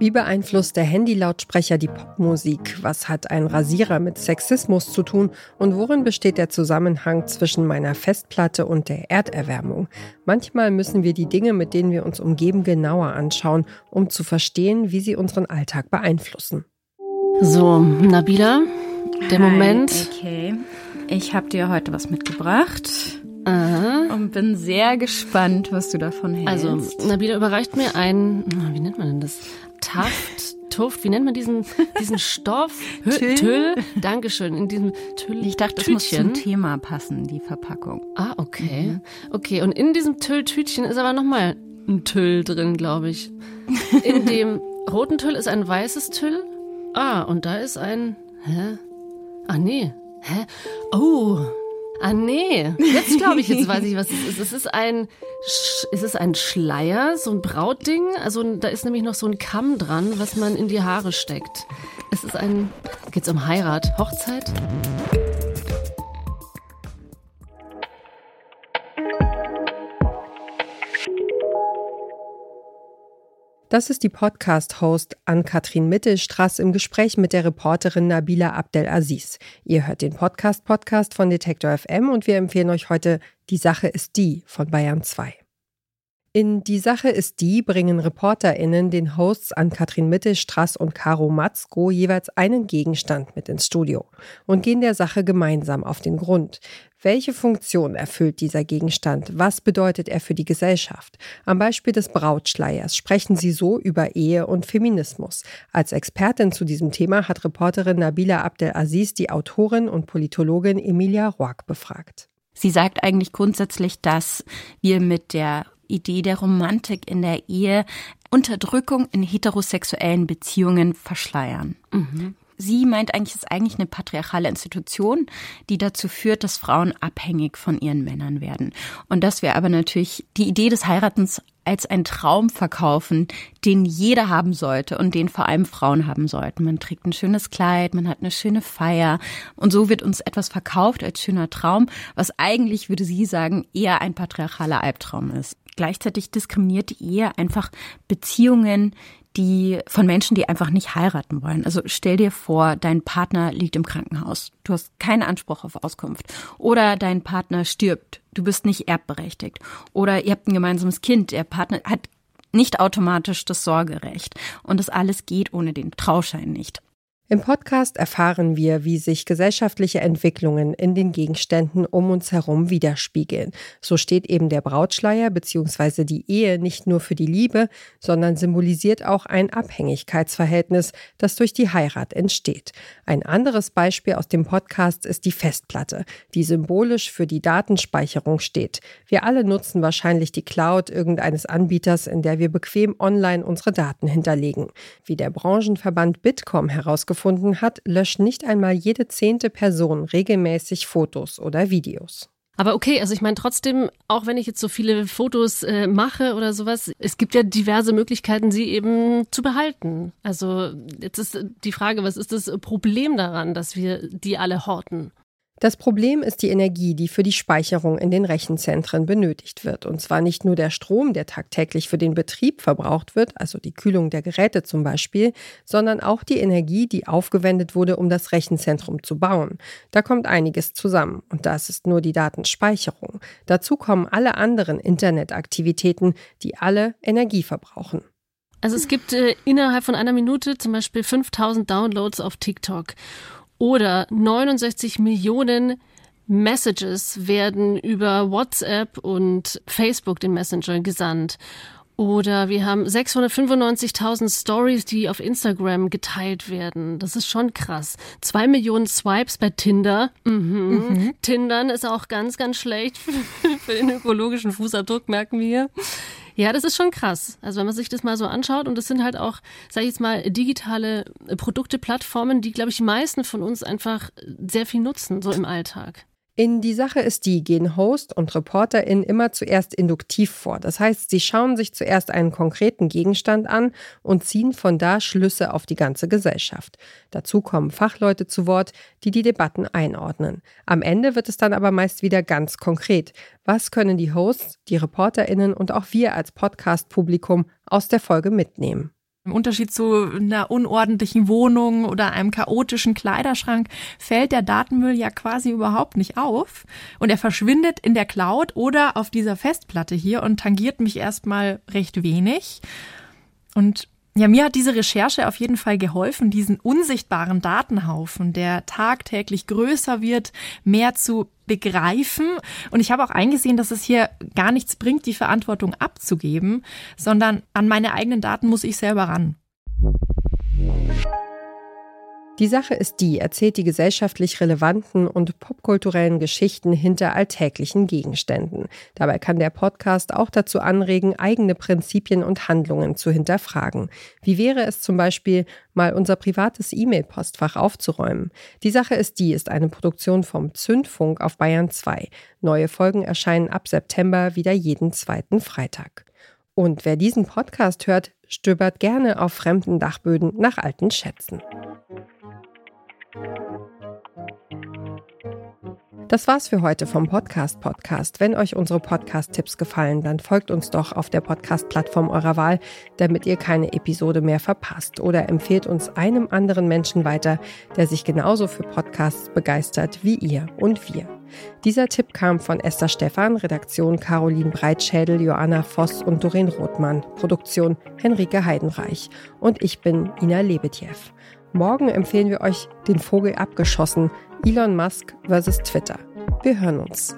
Wie beeinflusst der Handylautsprecher die Popmusik? Was hat ein Rasierer mit Sexismus zu tun? Und worin besteht der Zusammenhang zwischen meiner Festplatte und der Erderwärmung? Manchmal müssen wir die Dinge, mit denen wir uns umgeben, genauer anschauen, um zu verstehen, wie sie unseren Alltag beeinflussen. So, Nabila, der Hi, Moment. Okay. Ich habe dir heute was mitgebracht Aha. und bin sehr gespannt, was du davon hältst. Also, Nabila überreicht mir ein, wie nennt man denn das? Taft, Tuft, wie nennt man diesen, diesen Stoff? Hü- Tüll? Tüll. Dankeschön. In diesem Tüll. ich dachte, das muss Tütchen. zum Thema passen, die Verpackung. Ah, okay. Okay, und in diesem Tülltütchen ist aber nochmal ein Tüll drin, glaube ich. In dem roten Tüll ist ein weißes Tüll. Ah, und da ist ein. Hä? Ah, nee. Hä? Oh. Ah, nee. Jetzt glaube ich, jetzt weiß ich, was es ist. Es ist ein, Sch es ist ein Schleier, so ein Brautding. Also da ist nämlich noch so ein Kamm dran, was man in die Haare steckt. Es ist ein, geht's um Heirat, Hochzeit? Das ist die Podcast-Host Ann-Kathrin Mittelstraß im Gespräch mit der Reporterin Nabila Abdelaziz. Ihr hört den Podcast-Podcast von Detektor FM und wir empfehlen euch heute Die Sache ist die von Bayern 2. In Die Sache ist die bringen ReporterInnen den Hosts an Katrin Mittelstraß und Caro Matzko jeweils einen Gegenstand mit ins Studio und gehen der Sache gemeinsam auf den Grund. Welche Funktion erfüllt dieser Gegenstand? Was bedeutet er für die Gesellschaft? Am Beispiel des Brautschleiers sprechen sie so über Ehe und Feminismus. Als Expertin zu diesem Thema hat Reporterin Nabila Abdelaziz die Autorin und Politologin Emilia Roark befragt. Sie sagt eigentlich grundsätzlich, dass wir mit der Idee der Romantik in der Ehe Unterdrückung in heterosexuellen Beziehungen verschleiern. Sie meint eigentlich, es ist eigentlich eine patriarchale Institution, die dazu führt, dass Frauen abhängig von ihren Männern werden. Und dass wir aber natürlich die Idee des Heiratens als einen Traum verkaufen, den jeder haben sollte und den vor allem Frauen haben sollten. Man trägt ein schönes Kleid, man hat eine schöne Feier und so wird uns etwas verkauft als schöner Traum, was eigentlich, würde sie sagen, eher ein patriarchaler Albtraum ist. Gleichzeitig diskriminiert die Ehe einfach Beziehungen, die von Menschen, die einfach nicht heiraten wollen. Also stell dir vor, dein Partner liegt im Krankenhaus. Du hast keinen Anspruch auf Auskunft. Oder dein Partner stirbt. Du bist nicht erbberechtigt. Oder ihr habt ein gemeinsames Kind. Der Partner hat nicht automatisch das Sorgerecht. Und das alles geht ohne den Trauschein nicht. Im Podcast erfahren wir, wie sich gesellschaftliche Entwicklungen in den Gegenständen um uns herum widerspiegeln. So steht eben der Brautschleier bzw. die Ehe nicht nur für die Liebe, sondern symbolisiert auch ein Abhängigkeitsverhältnis, das durch die Heirat entsteht. Ein anderes Beispiel aus dem Podcast ist die Festplatte, die symbolisch für die Datenspeicherung steht. Wir alle nutzen wahrscheinlich die Cloud irgendeines Anbieters, in der wir bequem online unsere Daten hinterlegen. Wie der Branchenverband Bitkom herausgefunden hat, löscht nicht einmal jede zehnte Person regelmäßig Fotos oder Videos. Aber okay, also ich meine trotzdem, auch wenn ich jetzt so viele Fotos äh, mache oder sowas, es gibt ja diverse Möglichkeiten, sie eben zu behalten. Also jetzt ist die Frage, was ist das Problem daran, dass wir die alle horten? Das Problem ist die Energie, die für die Speicherung in den Rechenzentren benötigt wird. Und zwar nicht nur der Strom, der tagtäglich für den Betrieb verbraucht wird, also die Kühlung der Geräte zum Beispiel, sondern auch die Energie, die aufgewendet wurde, um das Rechenzentrum zu bauen. Da kommt einiges zusammen. Und das ist nur die Datenspeicherung. Dazu kommen alle anderen Internetaktivitäten, die alle Energie verbrauchen. Also es gibt äh, innerhalb von einer Minute zum Beispiel 5000 Downloads auf TikTok oder 69 Millionen Messages werden über WhatsApp und Facebook, den Messenger, gesandt. Oder wir haben 695.000 Stories, die auf Instagram geteilt werden. Das ist schon krass. Zwei Millionen Swipes bei Tinder. Mhm. Tindern ist auch ganz, ganz schlecht für den ökologischen Fußabdruck, merken wir. Ja, das ist schon krass. Also wenn man sich das mal so anschaut und das sind halt auch, sag ich jetzt mal, digitale Produkte, Plattformen, die, glaube ich, die meisten von uns einfach sehr viel nutzen, so im Alltag. In die Sache ist die, gehen Host und ReporterInnen immer zuerst induktiv vor. Das heißt, sie schauen sich zuerst einen konkreten Gegenstand an und ziehen von da Schlüsse auf die ganze Gesellschaft. Dazu kommen Fachleute zu Wort, die die Debatten einordnen. Am Ende wird es dann aber meist wieder ganz konkret. Was können die Hosts, die ReporterInnen und auch wir als Podcast-Publikum aus der Folge mitnehmen? Im Unterschied zu einer unordentlichen Wohnung oder einem chaotischen Kleiderschrank fällt der Datenmüll ja quasi überhaupt nicht auf und er verschwindet in der Cloud oder auf dieser Festplatte hier und tangiert mich erstmal recht wenig. Und ja, mir hat diese Recherche auf jeden Fall geholfen, diesen unsichtbaren Datenhaufen, der tagtäglich größer wird, mehr zu begreifen. Und ich habe auch eingesehen, dass es hier gar nichts bringt, die Verantwortung abzugeben, sondern an meine eigenen Daten muss ich selber ran. Die Sache ist die, erzählt die gesellschaftlich relevanten und popkulturellen Geschichten hinter alltäglichen Gegenständen. Dabei kann der Podcast auch dazu anregen, eigene Prinzipien und Handlungen zu hinterfragen. Wie wäre es zum Beispiel, mal unser privates E-Mail-Postfach aufzuräumen? Die Sache ist die, ist eine Produktion vom Zündfunk auf Bayern 2. Neue Folgen erscheinen ab September wieder jeden zweiten Freitag. Und wer diesen Podcast hört, stöbert gerne auf fremden Dachböden nach alten Schätzen. Das war's für heute vom Podcast Podcast. Wenn euch unsere Podcast-Tipps gefallen, dann folgt uns doch auf der Podcast-Plattform eurer Wahl, damit ihr keine Episode mehr verpasst. Oder empfehlt uns einem anderen Menschen weiter, der sich genauso für Podcasts begeistert wie ihr und wir. Dieser Tipp kam von Esther Stephan, Redaktion Caroline Breitschädel, Joanna Voss und Doreen Rothmann, Produktion Henrike Heidenreich. Und ich bin Ina Lebetjew. Morgen empfehlen wir euch den Vogel abgeschossen, Elon Musk versus Twitter. Wir hören uns.